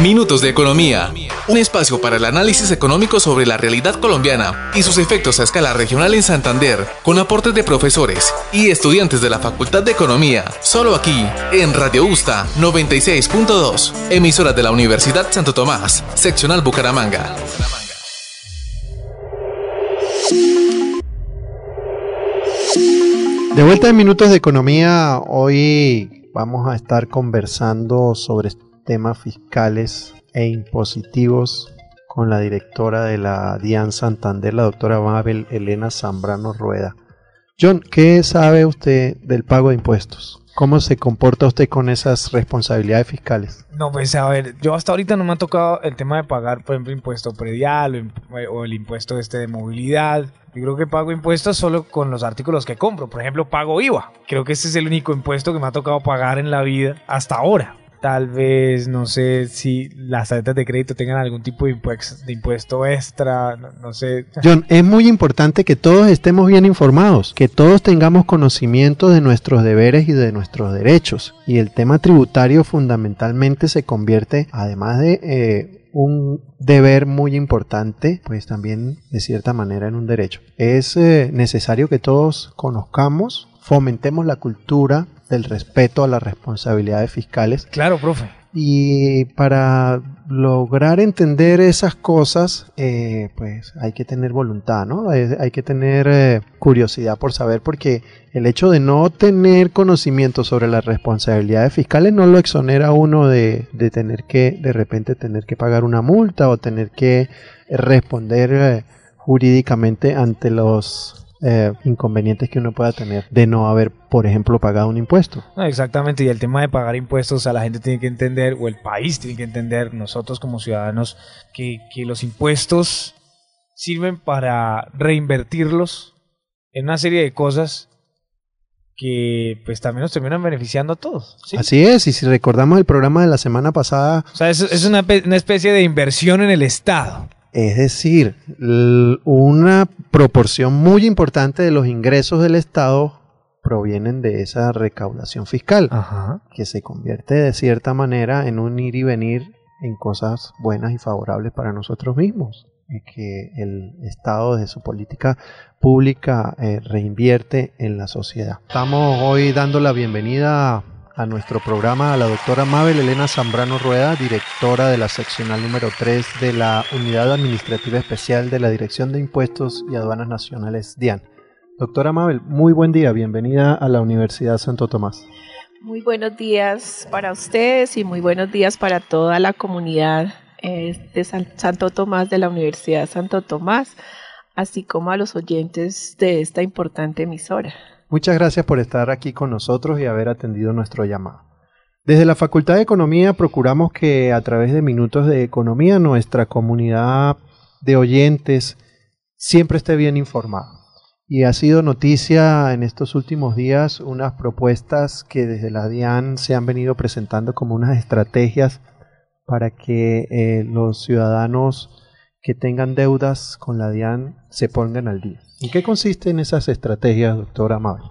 Minutos de Economía. Un espacio para el análisis económico sobre la realidad colombiana y sus efectos a escala regional en Santander, con aportes de profesores y estudiantes de la Facultad de Economía. Solo aquí, en Radio Usta 96.2, emisora de la Universidad Santo Tomás, seccional Bucaramanga. De vuelta en Minutos de Economía, hoy vamos a estar conversando sobre temas fiscales e impositivos con la directora de la DIAN Santander, la doctora Mabel Elena Zambrano Rueda. John, ¿qué sabe usted del pago de impuestos? ¿Cómo se comporta usted con esas responsabilidades fiscales? No, pues a ver, yo hasta ahorita no me ha tocado el tema de pagar, por ejemplo, impuesto predial o, el impuesto este de movilidad. Yo creo que pago impuestos solo con los artículos que compro. Por ejemplo, pago IVA. Creo que ese es el único impuesto que me ha tocado pagar en la vida hasta ahora tal vez, no sé si las tarjetas de crédito tengan algún tipo de, impuesto, extra, no, sé. John, es muy importante que todos estemos bien informados, que todos tengamos conocimiento de nuestros deberes y de nuestros derechos. Y el tema tributario fundamentalmente se convierte, además de... Eh, un deber muy importante, pues también de cierta manera en un derecho. Es eh, necesario que todos conozcamos, fomentemos la cultura del respeto a las responsabilidades fiscales. Claro, profe. Y para lograr entender esas cosas, eh, pues hay que tener voluntad, ¿no? Hay, que tener eh, curiosidad por saber, porque el hecho de no tener conocimiento sobre las responsabilidades fiscales no lo exonera a uno de, de tener que, de repente, tener que pagar una multa o tener que responder eh, jurídicamente ante los eh, inconvenientes que uno pueda tener de no haber, por ejemplo, pagado un impuesto. exactamente, y el tema de pagar impuestos, a la gente tiene que entender, o el país tiene que entender, nosotros como ciudadanos, que, que los impuestos sirven para reinvertirlos en una serie de cosas que pues también nos terminan beneficiando a todos. Así es, y si recordamos el programa de la semana pasada... O sea, es, es una, una especie de inversión en el Estado. Es decir, una proporción muy importante de los ingresos del Estado provienen de esa recaudación fiscal, que se convierte de cierta manera en un ir y venir en cosas buenas y favorables para nosotros mismos, y que el Estado de su política pública eh, reinvierte en la sociedad. Estamos hoy dando la bienvenida a nuestro programa a la doctora Mabel Elena Zambrano Rueda, directora de la seccional número 3 de la Unidad Administrativa Especial de la Dirección de Impuestos y Aduanas Nacionales, DIAN. Doctora Mabel, muy buen día, bienvenida a la Universidad Santo Tomás. Muy buenos días para ustedes y muy buenos días para toda la comunidad eh, de Santo Tomás de la Universidad Santo Tomás, así como a los oyentes de esta importante emisora. Muchas gracias por estar aquí con nosotros y haber atendido nuestro llamado. Desde la Facultad de Economía procuramos que a través de Minutos de Economía nuestra comunidad de oyentes siempre esté bien informada. Y ha sido noticia en estos últimos días unas propuestas que desde la DIAN se han venido presentando como unas estrategias para que eh, los ciudadanos que tengan deudas con la DIAN se pongan al día. ¿En qué consisten esas estrategias, doctora Mabel?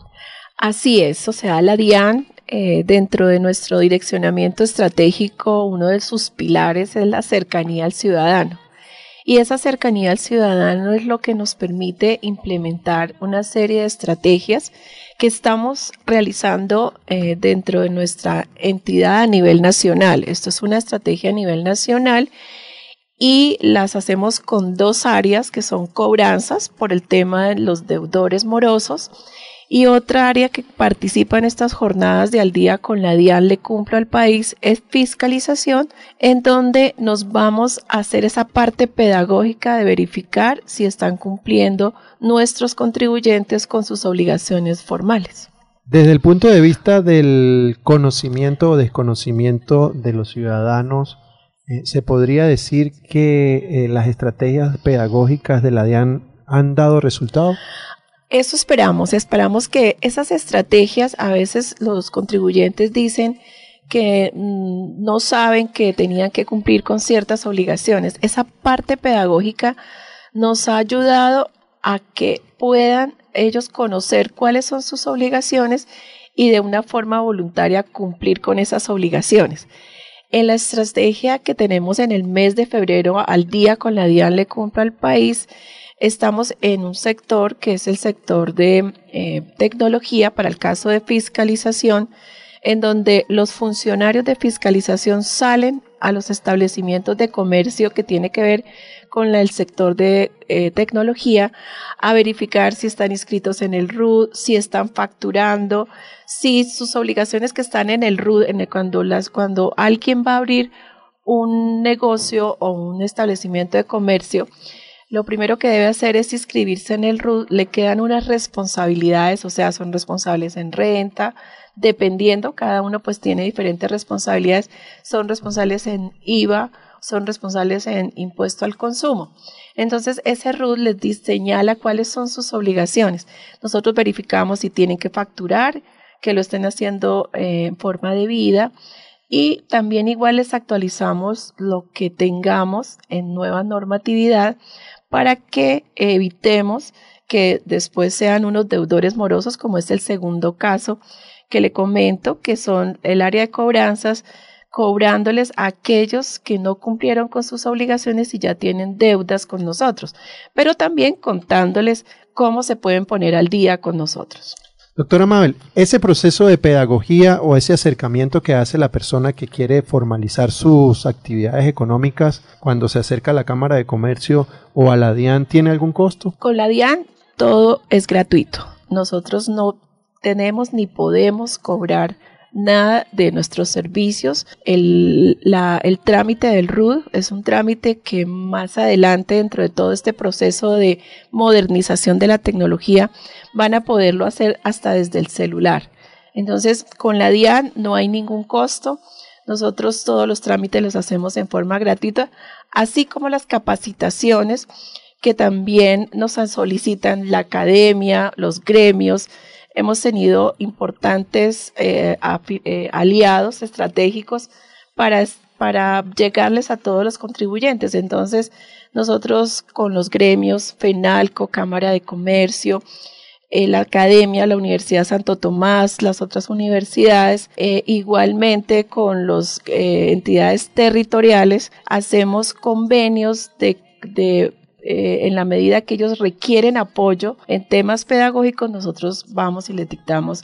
Así es, o sea, la DIAN, eh, dentro de nuestro direccionamiento estratégico, uno de sus pilares es la cercanía al ciudadano. Y esa cercanía al ciudadano es lo que nos permite implementar una serie de estrategias que estamos realizando eh, dentro de nuestra entidad a nivel nacional. Esto es una estrategia a nivel nacional y las hacemos con dos áreas que son cobranzas por el tema de los deudores morosos y otra área que participa en estas jornadas de al día con la DIAN Le Cumplo al País es fiscalización, en donde nos vamos a hacer esa parte pedagógica de verificar si están cumpliendo nuestros contribuyentes con sus obligaciones formales. Desde el punto de vista del conocimiento o desconocimiento de los ciudadanos, eh, ¿Se podría decir que eh, las estrategias pedagógicas de la DIAN han dado resultado? Eso esperamos, esperamos que esas estrategias, a veces los contribuyentes dicen que mm, no saben que tenían que cumplir con ciertas obligaciones. Esa parte pedagógica nos ha ayudado a que puedan ellos conocer cuáles son sus obligaciones y de una forma voluntaria cumplir con esas obligaciones. En la estrategia que tenemos en el mes de febrero al día con la DIAN le compra al país, estamos en un sector que es el sector de eh, tecnología para el caso de fiscalización, en donde los funcionarios de fiscalización salen a los establecimientos de comercio que tiene que ver con el sector de eh, tecnología a verificar si están inscritos en el RUD, si están facturando, si sus obligaciones que están en el RUD, en cuando, las, cuando alguien va a abrir un negocio o un establecimiento de comercio, lo primero que debe hacer es inscribirse en el RUD, le quedan unas responsabilidades, o sea, son responsables en renta, dependiendo, cada uno pues tiene diferentes responsabilidades, son responsables en IVA, son responsables en impuesto al consumo. Entonces, ese RUD les señala cuáles son sus obligaciones. Nosotros verificamos si tienen que facturar, que lo estén haciendo eh, en forma de vida y también igual les actualizamos lo que tengamos en nueva normatividad para que evitemos que después sean unos deudores morosos, como es el segundo caso que le comento, que son el área de cobranzas, cobrándoles a aquellos que no cumplieron con sus obligaciones y ya tienen deudas con nosotros, pero también contándoles cómo se pueden poner al día con nosotros. Doctora Mabel, ese proceso de pedagogía o ese acercamiento que hace la persona que quiere formalizar sus actividades económicas cuando se acerca a la Cámara de Comercio o a la DIAN, ¿tiene algún costo? Con la DIAN todo es gratuito. Nosotros no tenemos ni podemos cobrar nada de nuestros servicios. El, el trámite del RUD es un trámite que más adelante, dentro de todo este proceso de modernización de la tecnología, van a poderlo hacer hasta desde el celular. Entonces, con la DIAN no hay ningún costo. Nosotros todos los trámites los hacemos en forma gratuita, así como las capacitaciones que también nos solicitan la academia, los gremios, hemos tenido importantes eh, eh, aliados estratégicos para, para llegarles a todos los contribuyentes. Entonces, nosotros con los gremios, FENALCO, Cámara de Comercio, eh, la Academia, la Universidad Santo Tomás, las otras universidades, igualmente con las entidades territoriales, hacemos convenios de, de eh, en la medida que ellos requieren apoyo en temas pedagógicos, nosotros vamos y les dictamos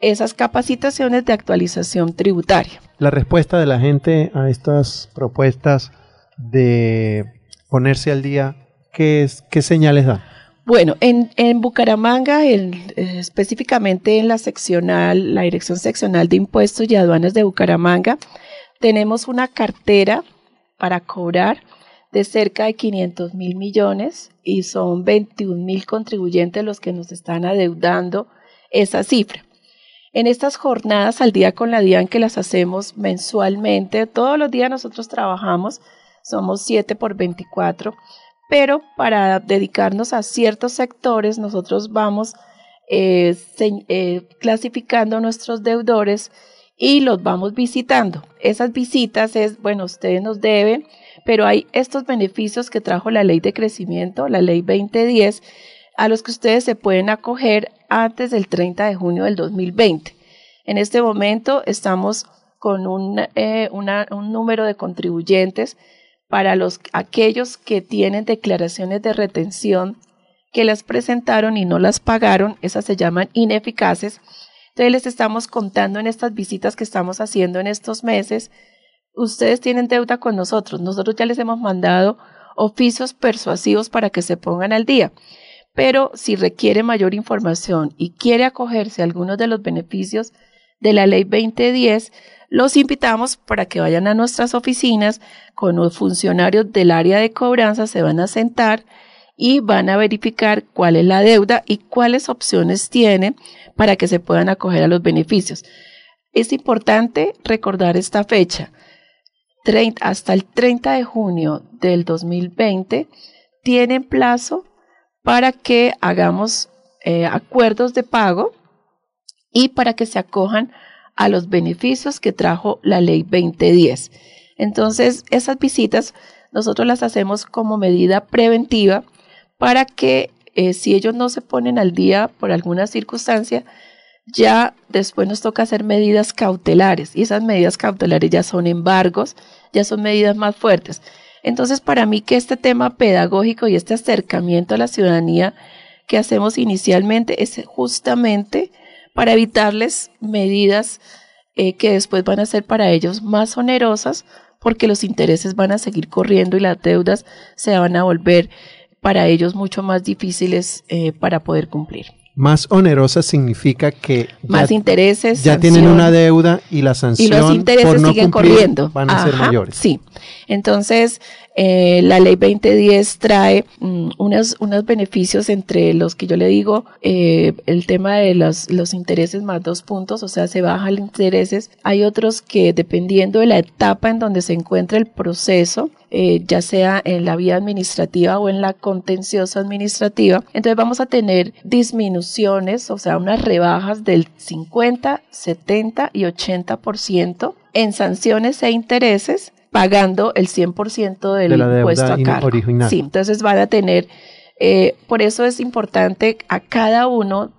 esas capacitaciones de actualización tributaria. La respuesta de la gente a estas propuestas de ponerse al día, ¿qué, qué señales da? Bueno, en, en Bucaramanga, específicamente en la seccional, la Dirección Seccional de Impuestos y Aduanas de Bucaramanga, tenemos una cartera para cobrar de cerca de 500 mil millones y son 21 mil contribuyentes los que nos están adeudando esa cifra. En estas jornadas al día con la DIAN que las hacemos mensualmente, todos los días nosotros trabajamos, somos 7 por 24, pero para dedicarnos a ciertos sectores nosotros vamos eh, eh, clasificando nuestros deudores y los vamos visitando. Esas visitas es, bueno, ustedes nos deben pero hay estos beneficios que trajo la ley de crecimiento, la ley 2010, a los que ustedes se pueden acoger antes del 30 de junio del 2020. En este momento estamos con un, eh, un número de contribuyentes para los, aquellos que tienen declaraciones de retención que las presentaron y no las pagaron, esas se llaman ineficaces. Entonces les estamos contando en estas visitas que estamos haciendo en estos meses ustedes tienen deuda con nosotros, nosotros ya les hemos mandado oficios persuasivos para que se pongan al día. Pero si requiere mayor información y quiere acogerse a algunos de los beneficios de la ley 2010, los invitamos para que vayan a nuestras oficinas con los funcionarios del área de cobranza, se van a sentar y van a verificar cuál es la deuda y cuáles opciones tienen para que se puedan acoger a los beneficios. Es importante recordar esta fecha hasta el 30 de junio del 2020 tienen plazo para que hagamos eh, acuerdos de pago y para que se acojan a los beneficios que trajo la ley 2010. Entonces, esas visitas nosotros las hacemos como medida preventiva para que eh, si ellos no se ponen al día por alguna circunstancia, ya después nos toca hacer medidas cautelares y esas medidas cautelares ya son embargos, ya son medidas más fuertes. Entonces, para mí que este tema pedagógico y este acercamiento a la ciudadanía que hacemos inicialmente es justamente para evitarles medidas eh, que después van a ser para ellos más onerosas porque los intereses van a seguir corriendo y las deudas se van a volver para ellos mucho más difíciles eh, para poder cumplir. Más onerosa significa que más intereses ya tienen una deuda y la sanción y los intereses por no siguen corriendo. van a ser mayores. Sí, entonces eh, la ley 2010 trae mm, unos, unos beneficios entre los que yo le digo eh, el tema de los, los intereses más dos puntos, o sea, se bajan los intereses. Hay otros que dependiendo de la etapa en donde se encuentra el proceso, eh, ya sea en la vía administrativa o en la contenciosa administrativa. Entonces vamos a tener disminuciones, o sea, unas rebajas del 50, 70 y 80% en sanciones e intereses pagando el 100% del de impuesto a cargo. Original. Sí, entonces van a tener, eh, por eso es importante a cada uno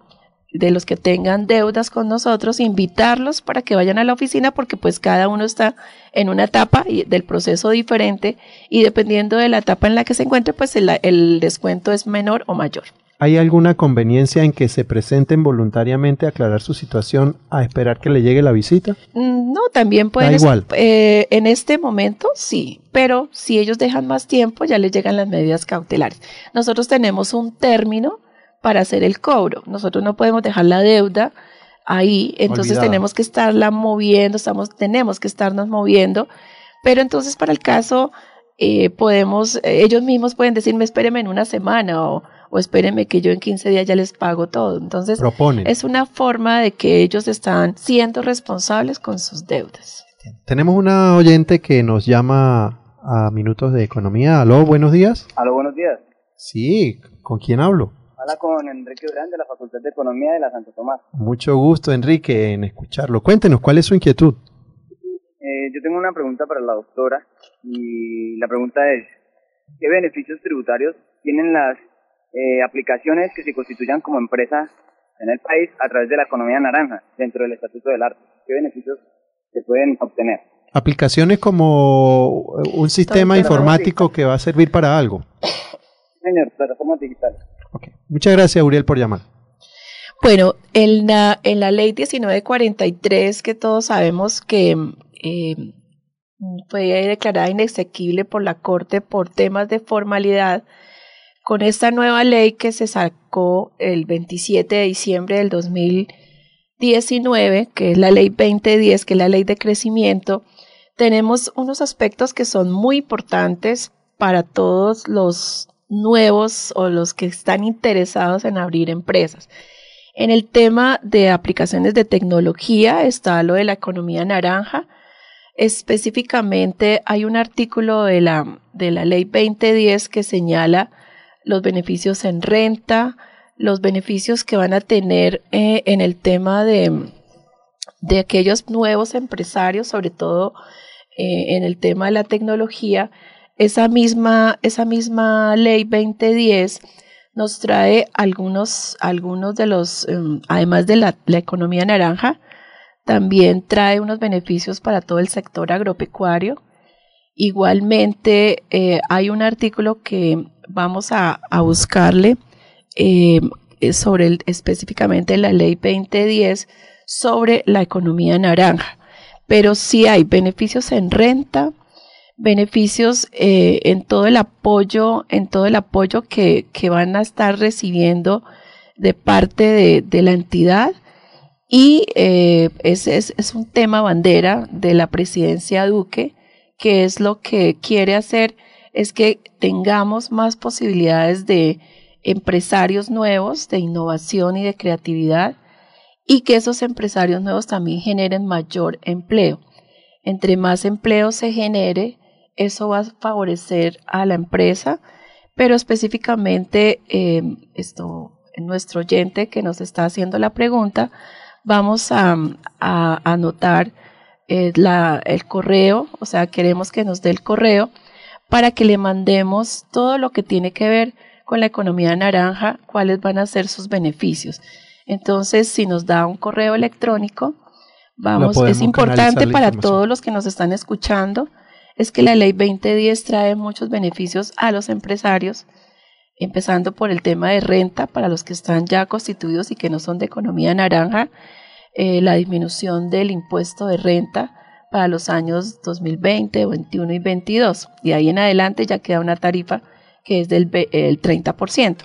de los que tengan deudas con nosotros, invitarlos para que vayan a la oficina porque pues cada uno está en una etapa del proceso diferente y dependiendo de la etapa en la que se encuentre, pues el, el descuento es menor o mayor. ¿Hay alguna conveniencia en que se presenten voluntariamente a aclarar su situación a esperar que le llegue la visita? Mm, no, también pueden. Da igual. Eh, en este momento sí, pero si ellos dejan más tiempo ya les llegan las medidas cautelares. Nosotros tenemos un término para hacer el cobro. Nosotros no podemos dejar la deuda ahí, entonces tenemos que estarla moviendo, estamos, tenemos que estarnos moviendo, pero entonces para el caso eh, podemos, eh, ellos mismos pueden decirme espéreme en una semana o, o espérenme que yo en 15 días ya les pago todo. Entonces es una forma de que ellos están siendo responsables con sus deudas. Tenemos una oyente que nos llama a Minutos de Economía. Aló, buenos días. Aló, buenos días. Sí, ¿con quién hablo? Habla con Enrique Durán de la Facultad de Economía de la Santo Tomás. Mucho gusto, Enrique, en escucharlo. Cuéntenos, ¿cuál es su inquietud? Eh, yo tengo una pregunta para la doctora y la pregunta es, ¿qué beneficios tributarios tienen las eh, aplicaciones que se constituyan como empresas en el país a través de la economía naranja dentro del Estatuto del Arte? ¿Qué beneficios se pueden obtener? Aplicaciones como un sistema informático que va a servir para algo. Señor, plataformas digitales. Muchas gracias, Uriel, por llamar. Bueno, en la, en la ley 1943, que todos sabemos que eh, fue declarada inexequible por la Corte por temas de formalidad, con esta nueva ley que se sacó el 27 de diciembre del 2019, que es la ley 2010, que es la ley de crecimiento, tenemos unos aspectos que son muy importantes para todos los nuevos o los que están interesados en abrir empresas. En el tema de aplicaciones de tecnología está lo de la economía naranja. Específicamente hay un artículo de la, de la ley 2010 que señala los beneficios en renta, los beneficios que van a tener eh, en el tema de, de aquellos nuevos empresarios, sobre todo eh, en el tema de la tecnología, esa misma, esa misma ley 2010 nos trae algunos, algunos de los, em, además de la, economía naranja, también trae unos beneficios para todo el sector agropecuario. Igualmente, eh, hay un artículo que vamos a, buscarle em, sobre específicamente la ley 2010 sobre la economía naranja. Pero sí hay beneficios en renta, beneficios eh, en todo el apoyo, en todo el apoyo que, que van a estar recibiendo de parte de, la entidad. Y eh, ese es, es, un tema bandera de la presidencia Duque, que es lo que quiere hacer, es que tengamos más posibilidades de empresarios nuevos, de innovación y de creatividad, y que esos empresarios nuevos también generen mayor empleo. Entre más empleo se genere, eso va a favorecer a la empresa, pero específicamente eh, nuestro oyente que nos está haciendo la pregunta, vamos a, anotar eh, el correo, o sea, queremos que nos dé el correo para que le mandemos todo lo que tiene que ver con la economía naranja, cuáles van a ser sus beneficios. Entonces, si nos da un correo electrónico, vamos, es importante para todos los que nos están escuchando, es que la ley 2010 trae muchos beneficios a los empresarios, empezando por el tema de renta para los que están ya constituidos y que no son de economía naranja, eh, la disminución del impuesto de renta para los años 2020, 21 y 22. Y ahí en adelante ya queda una tarifa que es del el 30%.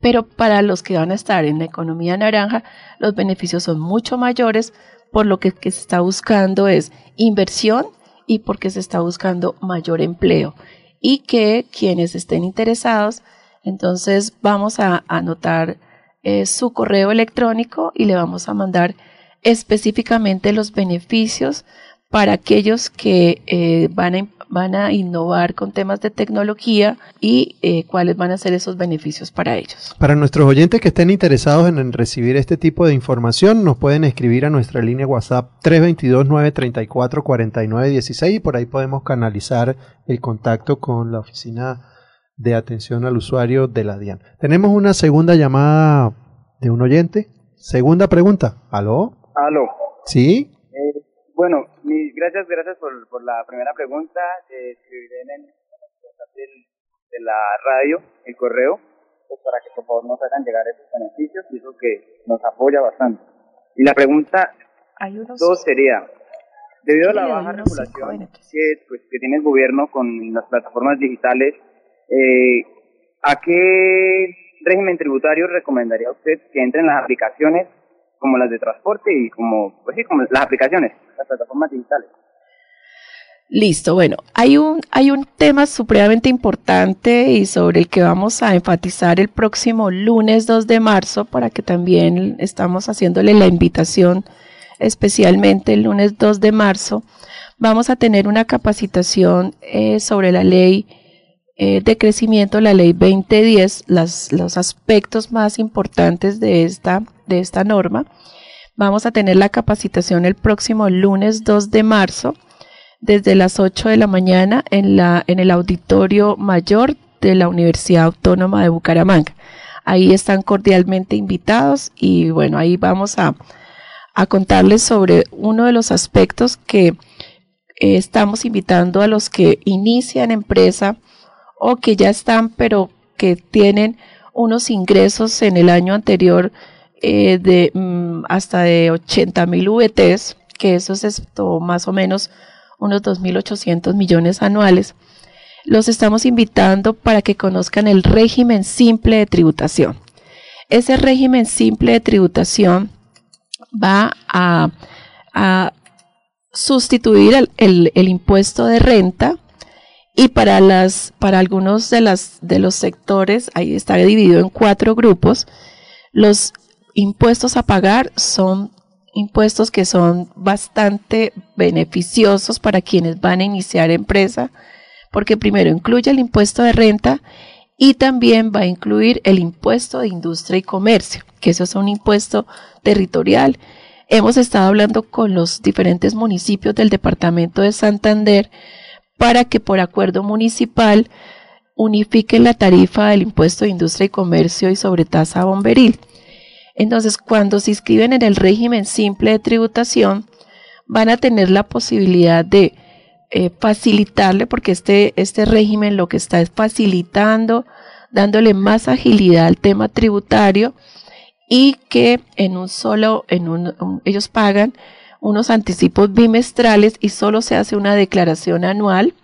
Pero para los que van a estar en la economía naranja, los beneficios son mucho mayores, por lo que, se está buscando es inversión y porque se está buscando mayor empleo. Y que quienes estén interesados, entonces vamos a anotar eh, su correo electrónico y le vamos a mandar específicamente los beneficios para aquellos que eh, van, a, van a innovar con temas de tecnología y eh, cuáles van a ser esos beneficios para ellos. Para nuestros oyentes que estén interesados en, recibir este tipo de información, nos pueden escribir a nuestra línea WhatsApp 322-934-4916 y por ahí podemos canalizar el contacto con la oficina de atención al usuario de la DIAN. Tenemos una segunda llamada de un oyente. Segunda pregunta. ¿Aló? Aló. ¿Sí? Eh, bueno, gracias, gracias por, por la primera pregunta. Eh, escribiré en el de la radio, el correo, pues para que por favor nos hagan llegar esos beneficios y eso que nos apoya bastante. Y la pregunta dos sería, debido a la baja regulación que, pues, que tiene el gobierno con las plataformas digitales, eh, ¿a qué régimen tributario recomendaría usted que entren las aplicaciones como las de transporte y como, pues sí, como las aplicaciones, las plataformas digitales. Listo, bueno, hay un, hay un tema supremamente importante y sobre el que vamos a enfatizar el próximo lunes 2 de marzo para que también estamos haciéndole la invitación especialmente el lunes 2 de marzo. Vamos a tener una capacitación eh, sobre la ley eh, de crecimiento, la ley 2010, las, los aspectos más importantes de esta, de esta norma. Vamos a tener la capacitación el próximo lunes 2 de marzo desde las 8 de la mañana en, la, en el auditorio mayor de la Universidad Autónoma de Bucaramanga. Ahí están cordialmente invitados y bueno, ahí vamos a, a contarles sobre uno de los aspectos que eh, estamos invitando a los que inician empresa o que ya están pero que tienen unos ingresos en el año anterior eh, de mm, hasta de 80 mil VTs, que eso es esto, más o menos unos 2.800 millones anuales, los estamos invitando para que conozcan el régimen simple de tributación. Ese régimen simple de tributación va a, sustituir el impuesto de renta y para, las, para algunos de, las, de los sectores, ahí está dividido en cuatro grupos, los impuestos a pagar son impuestos que son bastante beneficiosos para quienes van a iniciar empresa, porque primero incluye el impuesto de renta y también va a incluir el impuesto de industria y comercio, que eso es un impuesto territorial. Hemos estado hablando con los diferentes municipios del departamento de Santander para que por acuerdo municipal unifiquen la tarifa del impuesto de industria y comercio y sobre tasa bomberil. Entonces, cuando se inscriben en el régimen simple de tributación, van a tener la posibilidad de eh, facilitarle, porque este, este régimen lo que está es facilitando, dándole más agilidad al tema tributario y que en un solo, en un, ellos pagan unos anticipos bimestrales y solo se hace una declaración anual.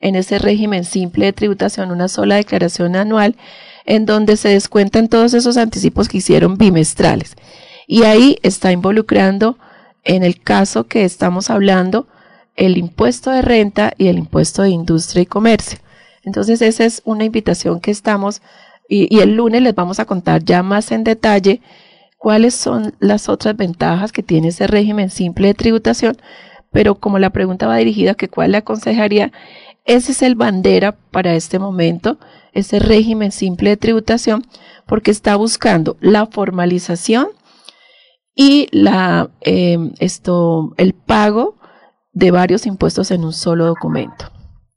En ese régimen simple de tributación, una sola declaración anual, en donde se descuentan todos esos anticipos que hicieron bimestrales. Y ahí está involucrando, en el caso que estamos hablando, el impuesto de renta y el impuesto de industria y comercio. Entonces esa es una invitación que estamos, y, el lunes les vamos a contar ya más en detalle cuáles son las otras ventajas que tiene ese régimen simple de tributación, pero como la pregunta va dirigida que cuál le aconsejaría, ese es el bandera para este momento, ese régimen simple de tributación, porque está buscando la formalización y la, eh, esto, el pago de varios impuestos en un solo documento.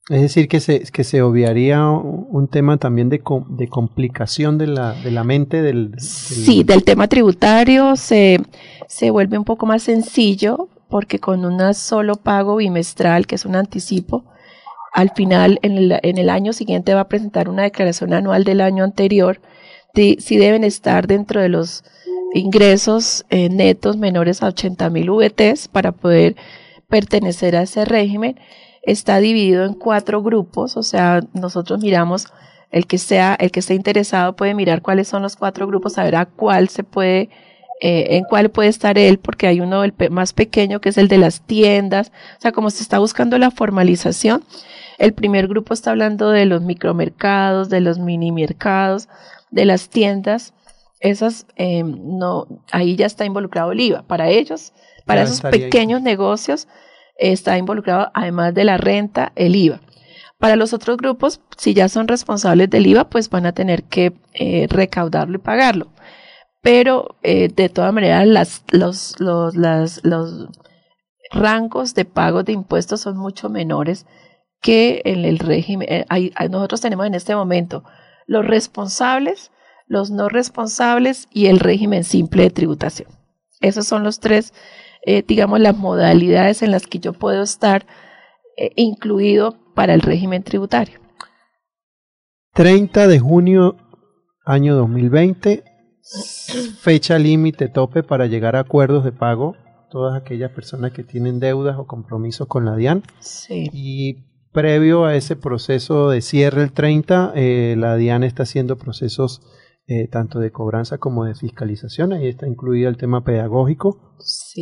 Es decir, que se, que se obviaría un tema también de, de complicación de la, de la mente del, Sí, del tema tributario se, se vuelve un poco más sencillo porque con un solo pago bimestral, que es un anticipo, al final, en el, en el año siguiente va a presentar una declaración anual del año anterior, si deben estar dentro de los ingresos eh, netos menores a 80 mil VTs para poder pertenecer a ese régimen está dividido en cuatro grupos, o sea, nosotros miramos el que sea, el que esté interesado puede mirar cuáles son los cuatro grupos, saber a cuál se puede, eh, en cuál puede estar él, porque hay uno el más pequeño que es el de las tiendas, o sea, como se está buscando la formalización, el primer grupo está hablando de los micromercados, de los mini mercados, de las tiendas, esas eh, no, ahí ya está involucrado el IVA. Para ellos, para esos pequeños negocios, está involucrado, además de la renta, el IVA. Para los otros grupos, si ya son responsables del IVA, pues van a tener que eh, recaudarlo y pagarlo. Pero eh, de todas maneras, las, los, los, los rangos de pago de impuestos son mucho menores que en el régimen. Eh, nosotros tenemos en este momento los responsables, los no responsables y el régimen simple de tributación. Esos son los tres eh, digamos, las modalidades en las que yo puedo estar eh, incluido para el régimen tributario. 30 de junio año 2020, fecha límite tope para llegar a acuerdos de pago todas aquellas personas que tienen deudas o compromisos con la DIAN. Sí. Y previo a ese proceso de cierre el 30, eh, la DIAN está haciendo procesos eh, tanto de cobranza como de fiscalización. Ahí está incluido el tema pedagógico,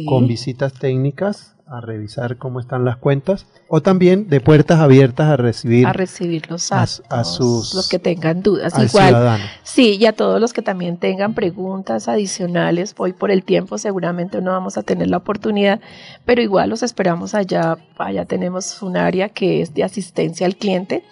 con visitas técnicas a revisar cómo están las cuentas, o también de puertas abiertas a recibir a recibir los a, sus los que tengan dudas. Igual, sí, y a todos los que también tengan preguntas adicionales. Hoy por el tiempo seguramente no vamos a tener la oportunidad, pero igual los esperamos allá. Allá tenemos un área que es de asistencia al cliente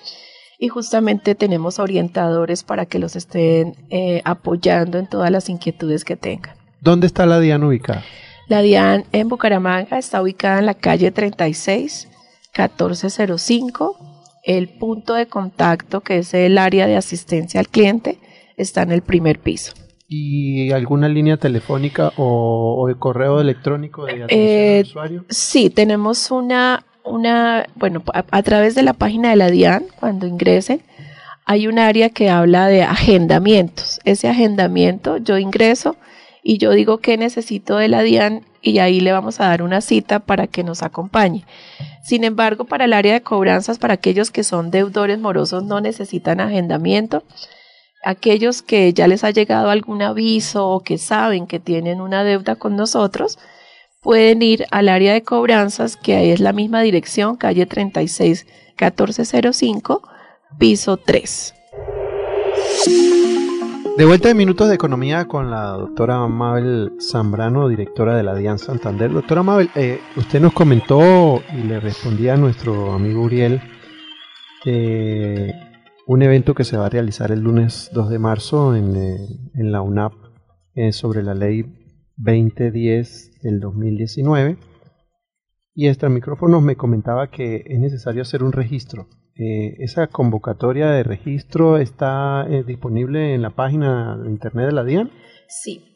y justamente tenemos orientadores para que los estén eh, apoyando en todas las inquietudes que tengan. ¿Dónde está la DIAN ubicada? La DIAN en Bucaramanga está ubicada en la calle 36, 1405. El punto de contacto, que es el área de asistencia al cliente, está en el primer piso. ¿Y alguna línea telefónica o, de correo electrónico de atención eh, usuario? Sí, tenemos una una, bueno, a, través de la página de la DIAN, cuando ingresen, hay un área que habla de agendamientos. Ese agendamiento yo ingreso y yo digo que necesito de la DIAN y ahí le vamos a dar una cita para que nos acompañe. Sin embargo, para el área de cobranzas, para aquellos que son deudores morosos no necesitan agendamiento. Aquellos que ya les ha llegado algún aviso o que saben que tienen una deuda con nosotros, pueden ir al área de cobranzas, que ahí es la misma dirección, calle 36 1405, piso 3. De vuelta de Minutos de Economía con la doctora Mabel Zambrano, directora de la DIAN Santander. Doctora Mabel, eh, usted nos comentó y le respondía a nuestro amigo Uriel un evento que se va a realizar el lunes 2 de marzo en, eh, la UNAP eh, sobre la ley 2010 del 2019 y extra micrófonos me comentaba que es necesario hacer un registro. Eh, ¿Esa convocatoria de registro está eh, disponible en la página de internet de la DIAN? Sí,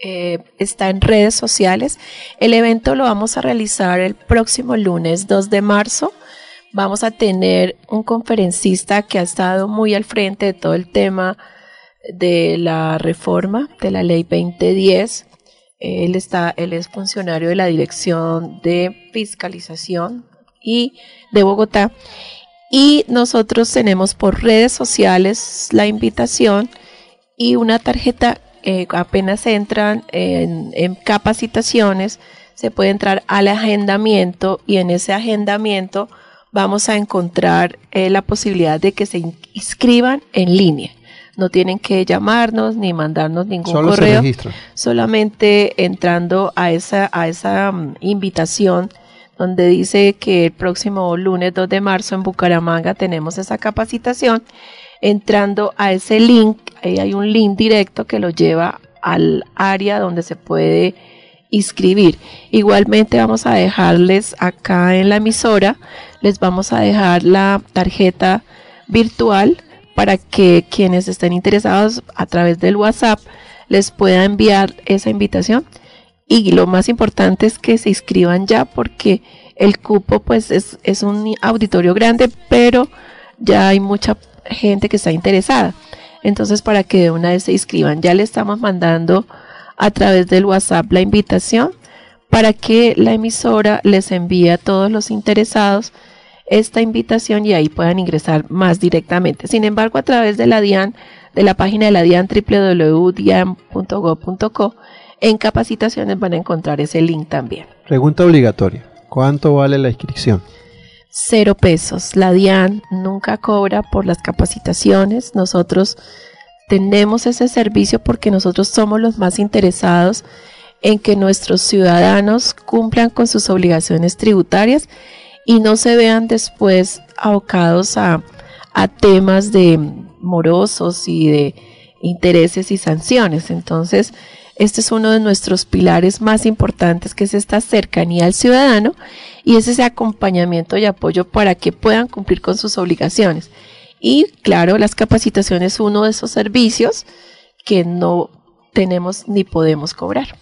eh, está en redes sociales. El evento lo vamos a realizar el próximo lunes 2 de marzo. Vamos a tener un conferencista que ha estado muy al frente de todo el tema de la reforma de la ley 2010 él, está, él es funcionario de la Dirección de Fiscalización y de Bogotá. Y nosotros tenemos por redes sociales la invitación y una tarjeta. Eh, apenas entran en, capacitaciones, se puede entrar al agendamiento y en ese agendamiento vamos a encontrar eh, la posibilidad de que se inscriban en línea no tienen que llamarnos ni mandarnos ningún correo. Solamente entrando a esa, a esa mm, invitación donde dice que el próximo lunes 2 de marzo en Bucaramanga tenemos esa capacitación. Entrando a ese link, ahí hay un link directo que lo lleva al área donde se puede inscribir. Igualmente vamos a dejarles acá en la emisora, les vamos a dejar la tarjeta virtual para que quienes estén interesados a través del WhatsApp les pueda enviar esa invitación. Y lo más importante es que se inscriban ya porque el cupo pues es, es un auditorio grande, pero ya hay mucha gente que está interesada. Entonces para que de una vez se inscriban, ya le estamos mandando a través del WhatsApp la invitación para que la emisora les envíe a todos los interesados esta invitación y ahí puedan ingresar más directamente. Sin embargo, a través de la DIAN, de la página de la DIAN www.dian.gov.co, en capacitaciones van a encontrar ese link también. Pregunta obligatoria. ¿Cuánto vale la inscripción? Cero pesos. La DIAN nunca cobra por las capacitaciones. Nosotros tenemos ese servicio porque nosotros somos los más interesados en que nuestros ciudadanos cumplan con sus obligaciones tributarias y no se vean después abocados a, temas de morosos y de intereses y sanciones. Entonces, este es uno de nuestros pilares más importantes, que es esta cercanía al ciudadano y es ese acompañamiento y apoyo para que puedan cumplir con sus obligaciones. Y claro, las capacitaciones uno de esos servicios que no tenemos ni podemos cobrar.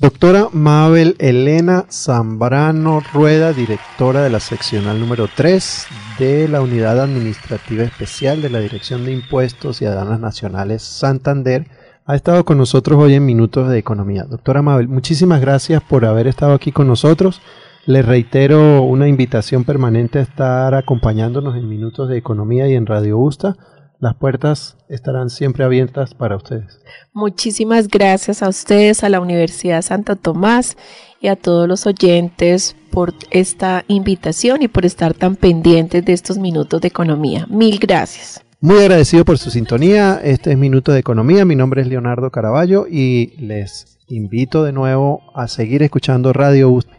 Doctora Mabel Elena Zambrano Rueda, directora de la seccional número 3 de la Unidad Administrativa Especial de la Dirección de Impuestos y Aduanas Nacionales Santander, ha estado con nosotros hoy en Minutos de Economía. Doctora Mabel, muchísimas gracias por haber estado aquí con nosotros. Les reitero una invitación permanente a estar acompañándonos en Minutos de Economía y en Radio Usta. Las puertas estarán siempre abiertas para ustedes. Muchísimas gracias a ustedes, a la Universidad Santo Tomás y a todos los oyentes por esta invitación y por estar tan pendientes de estos minutos de economía. Mil gracias. Muy agradecido por su sintonía. Este es Minuto de Economía. Mi nombre es Leonardo Caraballo y les invito de nuevo a seguir escuchando Radio Usta.